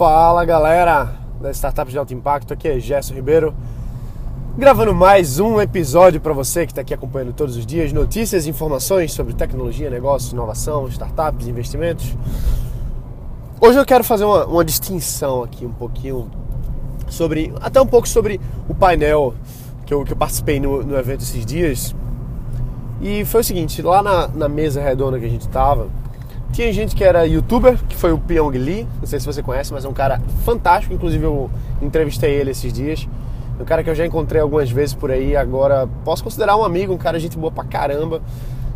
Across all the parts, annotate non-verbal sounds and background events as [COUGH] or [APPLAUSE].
Fala galera da Startup de Alto Impacto, aqui é Gerson Ribeiro, gravando mais um episódio para você que está aqui acompanhando todos os dias notícias e informações sobre tecnologia, negócios, inovação, startups, investimentos. Hoje eu quero fazer uma, uma distinção aqui um pouquinho sobre, até um pouco sobre o painel que eu, que eu participei no, no evento esses dias. E foi o seguinte, lá na, na mesa redonda que a gente estava, tinha gente que era youtuber, que foi o Pyong Lee, não sei se você conhece, mas é um cara fantástico, inclusive eu entrevistei ele esses dias. Um cara que eu já encontrei algumas vezes por aí, agora posso considerar um amigo, um cara gente boa pra caramba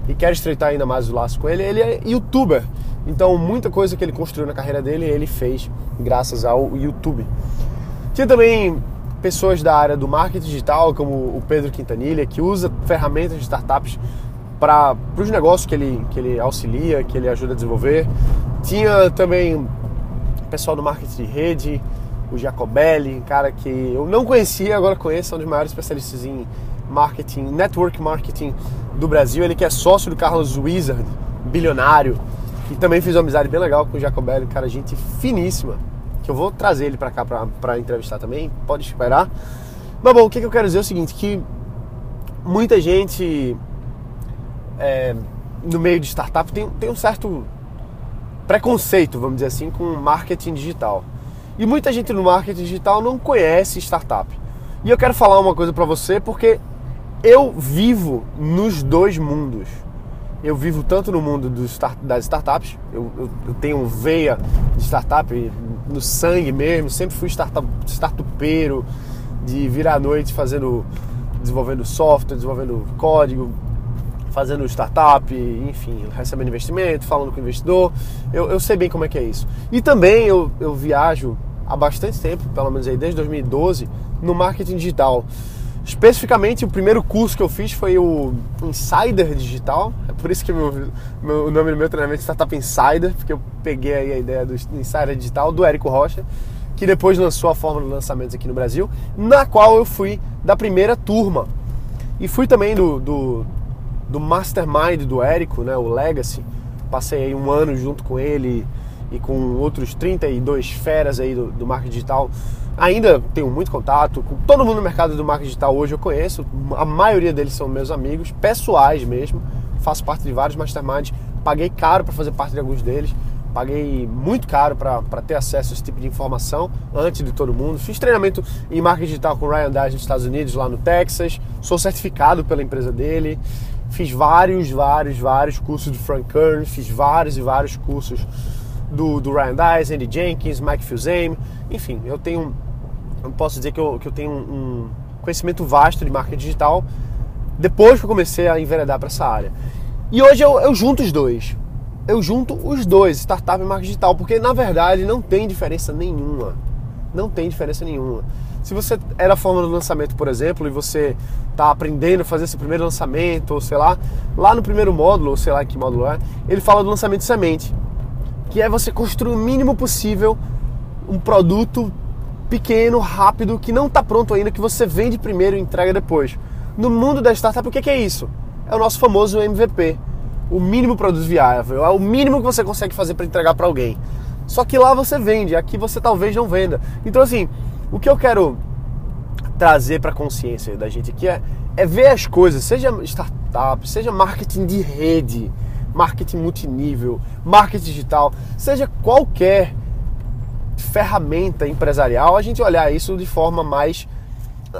e quero estreitar ainda mais o laço com ele. Ele é youtuber, então muita coisa que ele construiu na carreira dele ele fez graças ao YouTube. Tinha também pessoas da área do marketing digital, como o Pedro Quintanilha, que usa ferramentas de startups para os negócios que ele, que ele auxilia, que ele ajuda a desenvolver. Tinha também pessoal do marketing de rede, o Jacobelli, um cara que eu não conhecia, agora conheço, é um dos maiores especialistas em marketing, network marketing do Brasil. Ele que é sócio do Carlos Wizard, bilionário, e também fiz uma amizade bem legal com o Jacobelli, um cara, gente finíssima, que eu vou trazer ele para cá para entrevistar também, pode esperar. Mas bom, o que, que eu quero dizer é o seguinte, que muita gente é, no meio de startup tem, tem um certo preconceito, vamos dizer assim, com marketing digital. E muita gente no marketing digital não conhece startup. E eu quero falar uma coisa para você porque eu vivo nos dois mundos. Eu vivo tanto no mundo start, das startups, eu, eu, eu, tenho veia de startup no sangue mesmo, sempre fui startup, startupeiro, de virar à noite fazendo, desenvolvendo software, desenvolvendo código, fazendo startup, enfim, recebendo investimento, falando com o investidor. Eu, eu sei bem como é que é isso. E também eu, eu viajo há bastante tempo, pelo menos aí desde 2012, no marketing digital. Especificamente, o primeiro curso que eu fiz foi o Insider Digital. É por isso que meu, meu, o nome do meu treinamento é Startup Insider, porque eu peguei aí a ideia do Insider Digital do Érico Rocha, que depois lançou a forma de lançamentos aqui no Brasil, na qual eu fui da primeira turma. E fui também do, do do mastermind do Érico, né, o Legacy. Passei aí um ano junto com ele e com outros 32 feras aí do, do marketing digital. Ainda tenho muito contato com todo mundo no mercado do marketing digital hoje eu conheço. A maioria deles são meus amigos, pessoais mesmo. Faço parte de vários masterminds. Paguei caro para fazer parte de alguns deles. Paguei muito caro para ter acesso a esse tipo de informação antes de todo mundo. Fiz treinamento em marketing digital com o Ryan Dias nos Estados Unidos, lá no Texas. Sou certificado pela empresa dele. Fiz vários, vários, vários cursos do Frank Kern, fiz vários e vários cursos do, do Ryan Dice, Andy Jenkins, Mike Fusame, enfim, eu tenho, eu posso dizer que eu, que eu tenho um conhecimento vasto de marketing digital depois que eu comecei a enveredar para essa área. E hoje eu, eu junto os dois. Eu junto os dois, startup e marketing digital, porque na verdade não tem diferença nenhuma. Não tem diferença nenhuma. Se você é da forma do lançamento, por exemplo, e você está aprendendo a fazer esse primeiro lançamento, ou sei lá, lá no primeiro módulo, ou sei lá que módulo é, ele fala do lançamento de semente, que é você construir o mínimo possível um produto pequeno, rápido, que não está pronto ainda, que você vende primeiro e entrega depois. No mundo da startup, o que é isso? É o nosso famoso MVP, o mínimo produto viável, é o mínimo que você consegue fazer para entregar para alguém. Só que lá você vende, aqui você talvez não venda. Então assim, o que eu quero trazer para a consciência da gente aqui é, é ver as coisas, seja startup, seja marketing de rede, marketing multinível, marketing digital, seja qualquer ferramenta empresarial, a gente olhar isso de forma mais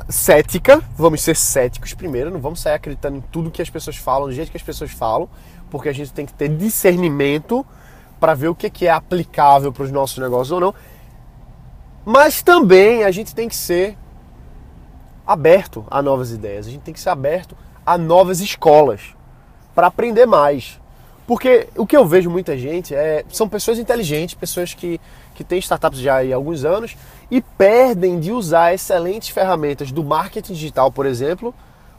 cética, vamos ser céticos primeiro, não vamos sair acreditando em tudo que as pessoas falam, do jeito que as pessoas falam, porque a gente tem que ter discernimento para ver o que é aplicável para os nossos negócios ou não mas também a gente tem que ser aberto a novas ideias, a gente tem que ser aberto a novas escolas para aprender mais. Porque o que eu vejo muita gente é são pessoas inteligentes, pessoas que, que têm startups já há alguns anos e perdem de usar excelentes ferramentas do marketing digital, por exemplo,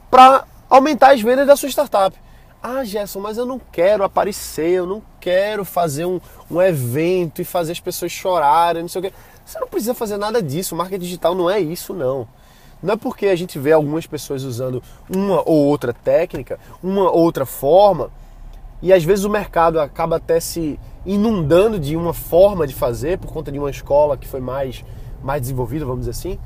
para aumentar as vendas da sua startup. Ah, Gerson, mas eu não quero aparecer, eu não quero fazer um, um evento e fazer as pessoas chorarem, não sei o quê. Você não precisa fazer nada disso. Marketing digital não é isso, não. Não é porque a gente vê algumas pessoas usando uma ou outra técnica, uma ou outra forma, e às vezes o mercado acaba até se inundando de uma forma de fazer por conta de uma escola que foi mais, mais desenvolvida, vamos dizer assim,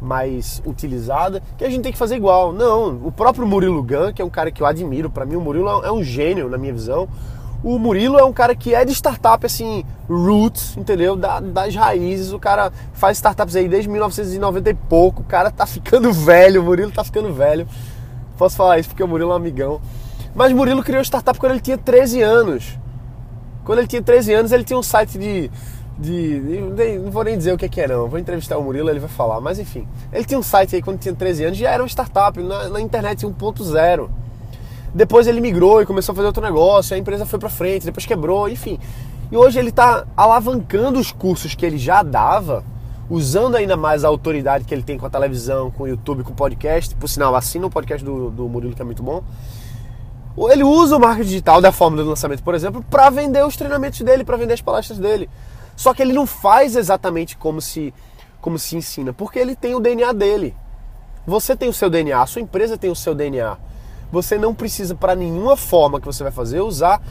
mais utilizada, que a gente tem que fazer igual. Não, o próprio Murilo Gun, que é um cara que eu admiro, para mim o Murilo é um gênio na minha visão. O Murilo é um cara que é de startup, assim, roots, entendeu? Da, das raízes. O cara faz startups aí desde 1990 e pouco. O cara tá [LAUGHS] ficando velho, o Murilo tá ficando velho. Posso falar isso porque o Murilo é um amigão. Mas o Murilo criou startup quando ele tinha 13 anos. Quando ele tinha 13 anos, ele tinha um site de. de, de não vou nem dizer o que é, não. Vou entrevistar o Murilo, ele vai falar. Mas enfim, ele tinha um site aí quando tinha 13 anos, já era uma startup, na, na internet 1.0. Depois ele migrou e começou a fazer outro negócio, a empresa foi para frente, depois quebrou, enfim. E hoje ele está alavancando os cursos que ele já dava, usando ainda mais a autoridade que ele tem com a televisão, com o YouTube, com o podcast. Por sinal, assina o podcast do, do Murilo que é muito bom. Ele usa o marketing digital da fórmula do lançamento, por exemplo, para vender os treinamentos dele, para vender as palestras dele. Só que ele não faz exatamente como se, como se ensina, porque ele tem o DNA dele. Você tem o seu DNA, a sua empresa tem o seu DNA você não precisa para nenhuma forma que você vai fazer usar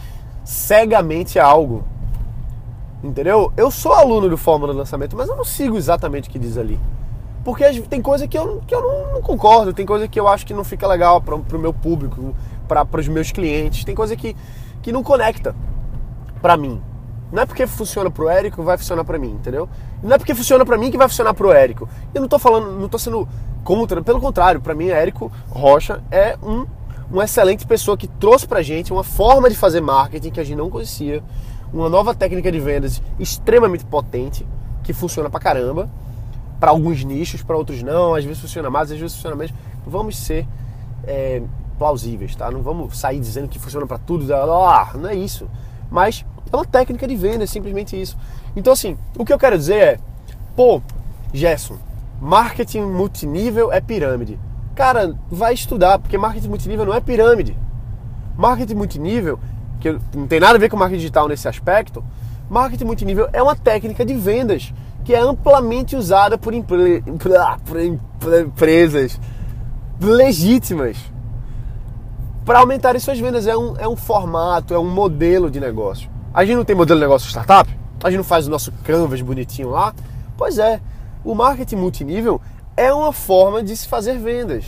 cegamente algo. Entendeu? Eu sou aluno do Fórmula do Lançamento, mas eu não sigo exatamente o que diz ali. Porque tem coisa que eu, que eu não, não concordo, tem coisa que eu acho que não fica legal para o meu público, para os meus clientes, tem coisa que, que não conecta para mim. Não é porque funciona pro Érico que vai funcionar para mim, entendeu? Não é porque funciona para mim que vai funcionar pro Érico. Eu não tô falando, não tô sendo contra, pelo contrário, para mim Érico Rocha é um uma excelente pessoa que trouxe pra gente uma forma de fazer marketing que a gente não conhecia, uma nova técnica de vendas extremamente potente, que funciona pra caramba, para alguns nichos, para outros não, às vezes funciona mais, às vezes funciona menos. Vamos ser é, plausíveis, tá? Não vamos sair dizendo que funciona para tudo, ah, não é isso. Mas é uma técnica de venda, é simplesmente isso. Então, assim, o que eu quero dizer é, pô, Gerson, marketing multinível é pirâmide. Cara, vai estudar, porque marketing multinível não é pirâmide. Marketing multinível, que não tem nada a ver com marketing digital nesse aspecto, marketing multinível é uma técnica de vendas que é amplamente usada por, empre... por empresas legítimas para aumentar suas vendas. É um, é um formato, é um modelo de negócio. A gente não tem modelo de negócio startup? A gente não faz o nosso canvas bonitinho lá? Pois é, o marketing multinível é uma forma de se fazer vendas.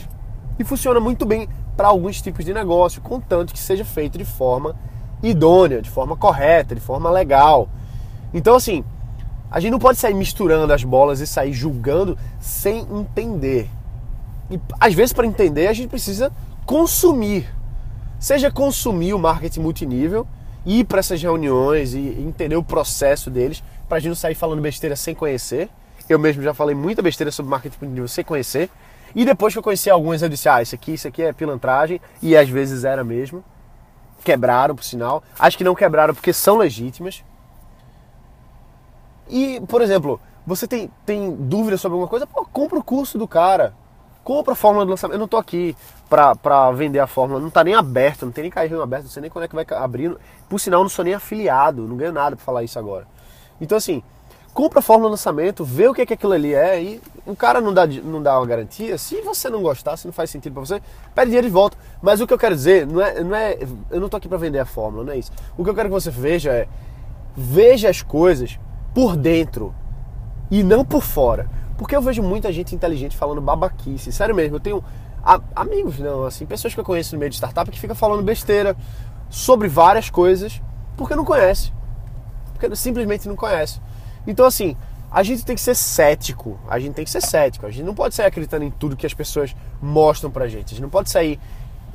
E funciona muito bem para alguns tipos de negócio, contanto que seja feito de forma idônea, de forma correta, de forma legal. Então, assim, a gente não pode sair misturando as bolas e sair julgando sem entender. E às vezes, para entender, a gente precisa consumir. Seja consumir o marketing multinível, ir para essas reuniões e entender o processo deles, para a gente não sair falando besteira sem conhecer eu mesmo já falei muita besteira sobre marketing de você conhecer. E depois que eu conheci alguns, eu disse: ah, isso aqui, isso aqui é pilantragem. E às vezes era mesmo. Quebraram, por sinal. Acho que não quebraram porque são legítimas. E, por exemplo, você tem, tem dúvida sobre alguma coisa? Pô, compra o curso do cara. Compra a fórmula do lançamento. Eu não tô aqui pra, pra vender a fórmula. Não tá nem aberto, não tem nem carrinho aberto, não sei nem quando é que vai abrir. Por sinal, eu não sou nem afiliado, não ganho nada pra falar isso agora. Então, assim, compra a fórmula lançamento, vê o que, é que aquilo ali é e o cara não dá, não dá uma garantia. Se você não gostar, se não faz sentido para você, pede dinheiro de volta. Mas o que eu quero dizer, não é, não é, eu não tô aqui para vender a fórmula, não é isso. O que eu quero que você veja é, veja as coisas por dentro e não por fora. Porque eu vejo muita gente inteligente falando babaquice. Sério mesmo, eu tenho amigos, não, assim, pessoas que eu conheço no meio de startup que ficam falando besteira sobre várias coisas porque não conhece. Porque simplesmente não conhece. Então, assim, a gente tem que ser cético. A gente tem que ser cético. A gente não pode sair acreditando em tudo que as pessoas mostram pra gente. A gente não pode sair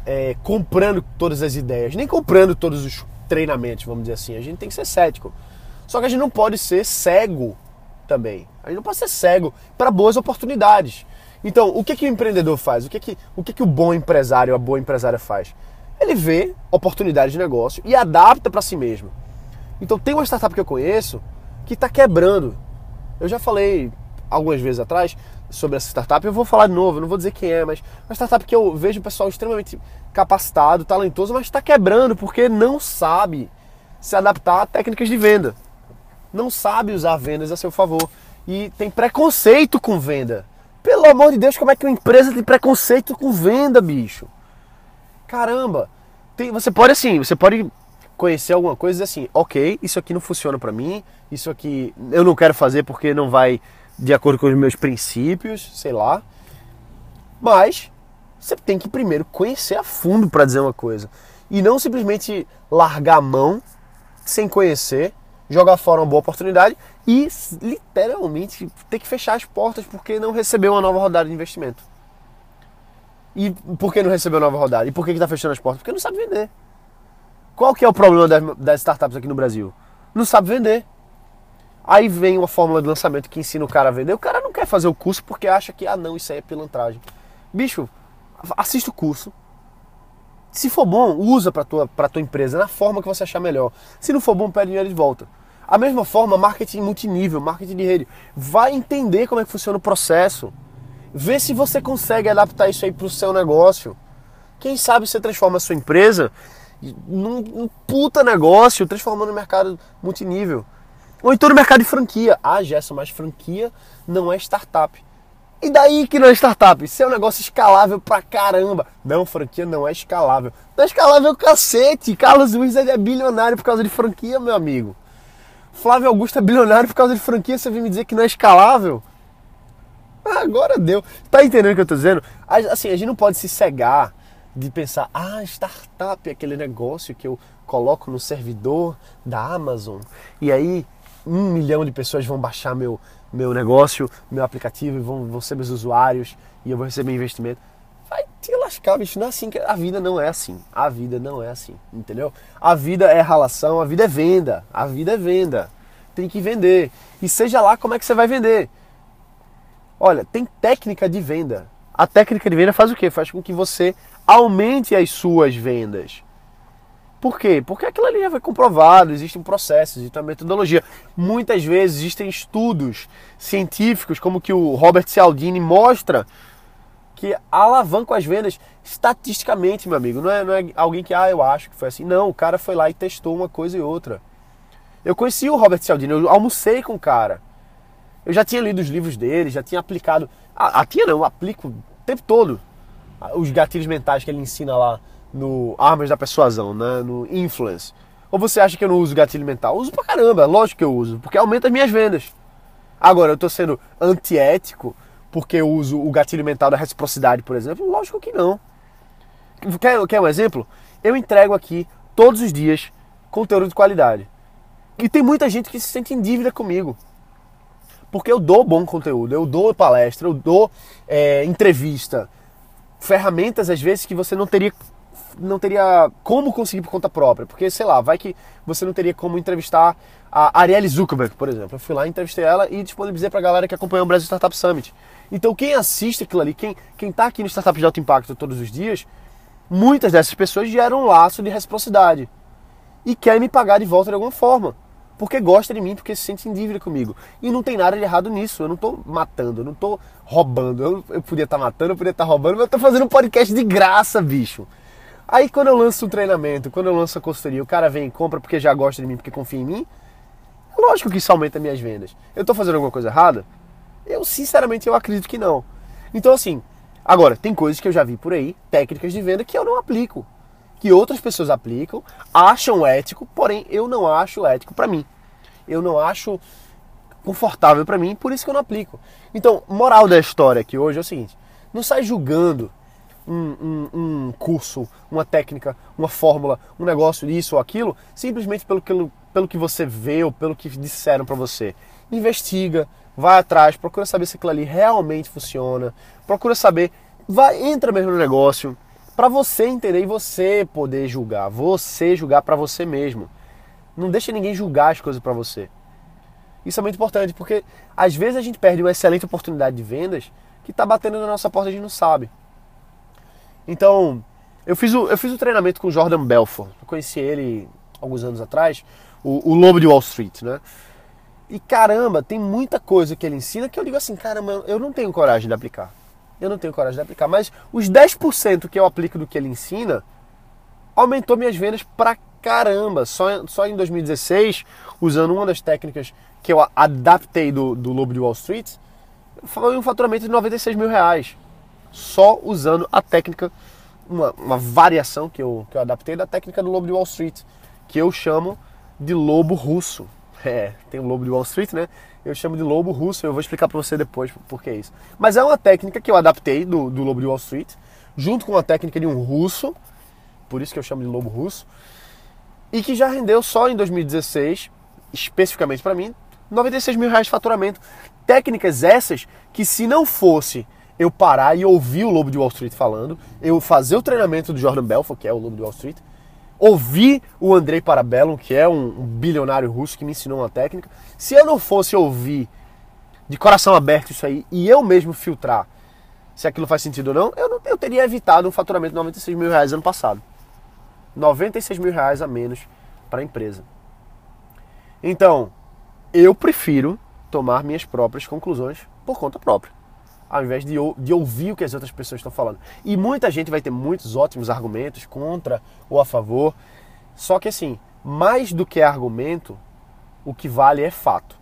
é, comprando todas as ideias, nem comprando todos os treinamentos, vamos dizer assim. A gente tem que ser cético. Só que a gente não pode ser cego também. A gente não pode ser cego para boas oportunidades. Então, o que, que o empreendedor faz? O que, que, o que, que o bom empresário, a boa empresária faz? Ele vê oportunidade de negócio e adapta para si mesmo. Então, tem uma startup que eu conheço que está quebrando. Eu já falei algumas vezes atrás sobre essa startup, eu vou falar de novo, não vou dizer quem é, mas uma startup que eu vejo um pessoal extremamente capacitado, talentoso, mas está quebrando porque não sabe se adaptar a técnicas de venda. Não sabe usar vendas a seu favor. E tem preconceito com venda. Pelo amor de Deus, como é que uma empresa tem preconceito com venda, bicho? Caramba! Tem, você pode assim, você pode conhecer alguma coisa e dizer assim, ok, isso aqui não funciona para mim, isso aqui eu não quero fazer porque não vai de acordo com os meus princípios, sei lá. Mas você tem que primeiro conhecer a fundo para dizer uma coisa e não simplesmente largar a mão sem conhecer, jogar fora uma boa oportunidade e literalmente ter que fechar as portas porque não recebeu uma nova rodada de investimento. E por que não recebeu nova rodada? E por que está fechando as portas? Porque não sabe vender. Qual que é o problema das, das startups aqui no Brasil? Não sabe vender. Aí vem uma fórmula de lançamento que ensina o cara a vender. O cara não quer fazer o curso porque acha que, ah não, isso aí é pilantragem. Bicho, assista o curso. Se for bom, usa para tua, pra tua empresa na forma que você achar melhor. Se não for bom, pede dinheiro de volta. A mesma forma, marketing multinível, marketing de rede. Vai entender como é que funciona o processo. Vê se você consegue adaptar isso aí para o seu negócio. Quem sabe você transforma a sua empresa num, puta negócio, transformando no mercado multinível. Ou então no mercado de franquia. Ah, Gerson, mas franquia não é startup. E daí que não é startup? Isso é um negócio escalável pra caramba. Não, franquia não é escalável. Não é escalável cacete. Carlos Luiz é bilionário por causa de franquia, meu amigo. Flávio Augusto é bilionário por causa de franquia. Você vem me dizer que não é escalável? Ah, agora deu. Tá entendendo o que eu tô dizendo? Assim, a gente não pode se cegar de pensar, ah, startup é aquele negócio que eu coloco no servidor da Amazon e aí um milhão de pessoas vão baixar meu, meu negócio, meu aplicativo e vão, vão ser meus usuários e eu vou receber investimento. Vai te lascar, bicho. Não é assim que a vida não é assim. A vida não é assim, entendeu? A vida é relação, a vida é venda. A vida é venda. Tem que vender. E seja lá como é que você vai vender. Olha, tem técnica de venda. A técnica de venda faz o quê? Faz com que você aumente as suas vendas. Por quê? Porque aquilo ali já foi comprovado, existe um processo, existe uma metodologia. Muitas vezes existem estudos científicos, como que o Robert Cialdini mostra, que alavancam as vendas estatisticamente, meu amigo. Não é, não é alguém que, ah, eu acho que foi assim. Não, o cara foi lá e testou uma coisa e outra. Eu conheci o Robert Cialdini, eu almocei com o cara. Eu já tinha lido os livros dele, já tinha aplicado. Ah, tinha não, aplico o tempo todo os gatilhos mentais que ele ensina lá no Armas da Persuasão, né? no Influence. Ou você acha que eu não uso gatilho mental? Uso pra caramba, lógico que eu uso, porque aumenta as minhas vendas. Agora, eu tô sendo antiético porque eu uso o gatilho mental da reciprocidade, por exemplo? Lógico que não. Quer, quer um exemplo? Eu entrego aqui todos os dias conteúdo de qualidade. E tem muita gente que se sente em dívida comigo porque eu dou bom conteúdo, eu dou palestra, eu dou é, entrevista, ferramentas às vezes que você não teria não teria como conseguir por conta própria, porque sei lá, vai que você não teria como entrevistar a Arielle Zuckerberg, por exemplo. Eu fui lá, entrevistei ela e disponibilizei pra galera que acompanhou o Brasil Startup Summit. Então quem assiste aquilo ali, quem, quem tá aqui no Startup de Alto Impacto todos os dias, muitas dessas pessoas geram um laço de reciprocidade e querem me pagar de volta de alguma forma porque gosta de mim, porque se sente em dívida comigo. E não tem nada de errado nisso. Eu não estou matando, eu não estou roubando. Eu, eu podia estar tá matando, eu podia estar tá roubando, mas eu estou fazendo um podcast de graça, bicho. Aí quando eu lanço um treinamento, quando eu lanço a consultoria, o cara vem e compra porque já gosta de mim, porque confia em mim. É lógico que isso aumenta minhas vendas. Eu estou fazendo alguma coisa errada? Eu, sinceramente, eu acredito que não. Então, assim, agora, tem coisas que eu já vi por aí, técnicas de venda que eu não aplico que outras pessoas aplicam, acham ético, porém eu não acho ético para mim. Eu não acho confortável para mim, por isso que eu não aplico. Então, moral da história aqui hoje é o seguinte: não sai julgando um, um, um curso, uma técnica, uma fórmula, um negócio, isso ou aquilo, simplesmente pelo que, pelo que você vê ou pelo que disseram para você. Investiga, vai atrás, procura saber se aquilo ali realmente funciona, procura saber, vai entra mesmo no negócio para você entender e você poder julgar, você julgar para você mesmo. Não deixa ninguém julgar as coisas para você. Isso é muito importante, porque às vezes a gente perde uma excelente oportunidade de vendas que está batendo na nossa porta e a gente não sabe. Então, eu fiz o, eu fiz o treinamento com o Jordan Belfort. Eu conheci ele alguns anos atrás, o, o Lobo de Wall Street, né? E caramba, tem muita coisa que ele ensina que eu digo assim, caramba, eu não tenho coragem de aplicar eu não tenho coragem de aplicar. Mas os 10% que eu aplico do que ele ensina aumentou minhas vendas pra caramba. Só, só em 2016, usando uma das técnicas que eu adaptei do, do Lobo de Wall Street, foi um faturamento de 96 mil reais. Só usando a técnica, uma, uma variação que eu, que eu adaptei da técnica do Lobo de Wall Street, que eu chamo de lobo russo. É, tem o lobo de Wall Street, né? Eu chamo de lobo russo, eu vou explicar para você depois por que é isso. Mas é uma técnica que eu adaptei do, do lobo de Wall Street, junto com a técnica de um russo, por isso que eu chamo de lobo russo, e que já rendeu só em 2016, especificamente para mim, 96 mil reais de faturamento. Técnicas essas que se não fosse eu parar e ouvir o Lobo de Wall Street falando, eu fazer o treinamento do Jordan Belfort, que é o Lobo de Wall Street, ouvir o Andrei Parabellum, que é um, um bilionário russo que me ensinou uma técnica. Se eu não fosse ouvir de coração aberto isso aí e eu mesmo filtrar se aquilo faz sentido ou não, eu, não, eu teria evitado um faturamento de 96 mil reais ano passado. 96 mil reais a menos para a empresa. Então, eu prefiro tomar minhas próprias conclusões por conta própria ao invés de, de ouvir o que as outras pessoas estão falando. E muita gente vai ter muitos ótimos argumentos contra ou a favor. Só que assim, mais do que argumento, o que vale é fato.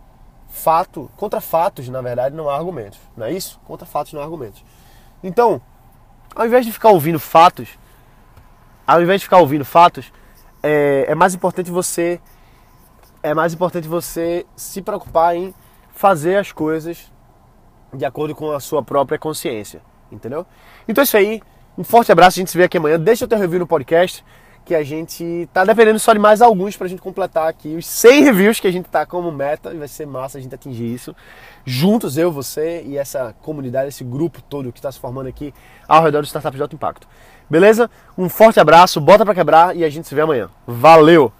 Fato, contra fatos, na verdade, não há argumentos. Não é isso? Contra fatos não há argumentos. Então, ao invés de ficar ouvindo fatos, ao invés de ficar ouvindo fatos, é, é mais importante você é mais importante você se preocupar em fazer as coisas de acordo com a sua própria consciência, entendeu? Então é isso aí, um forte abraço, a gente se vê aqui amanhã. Deixa o teu review no podcast, que a gente tá dependendo só de mais alguns pra gente completar aqui os 100 reviews que a gente tá como meta, e vai ser massa a gente atingir isso. Juntos, eu, você e essa comunidade, esse grupo todo que está se formando aqui ao redor do Startup de Alto Impacto. Beleza? Um forte abraço, bota pra quebrar e a gente se vê amanhã. Valeu!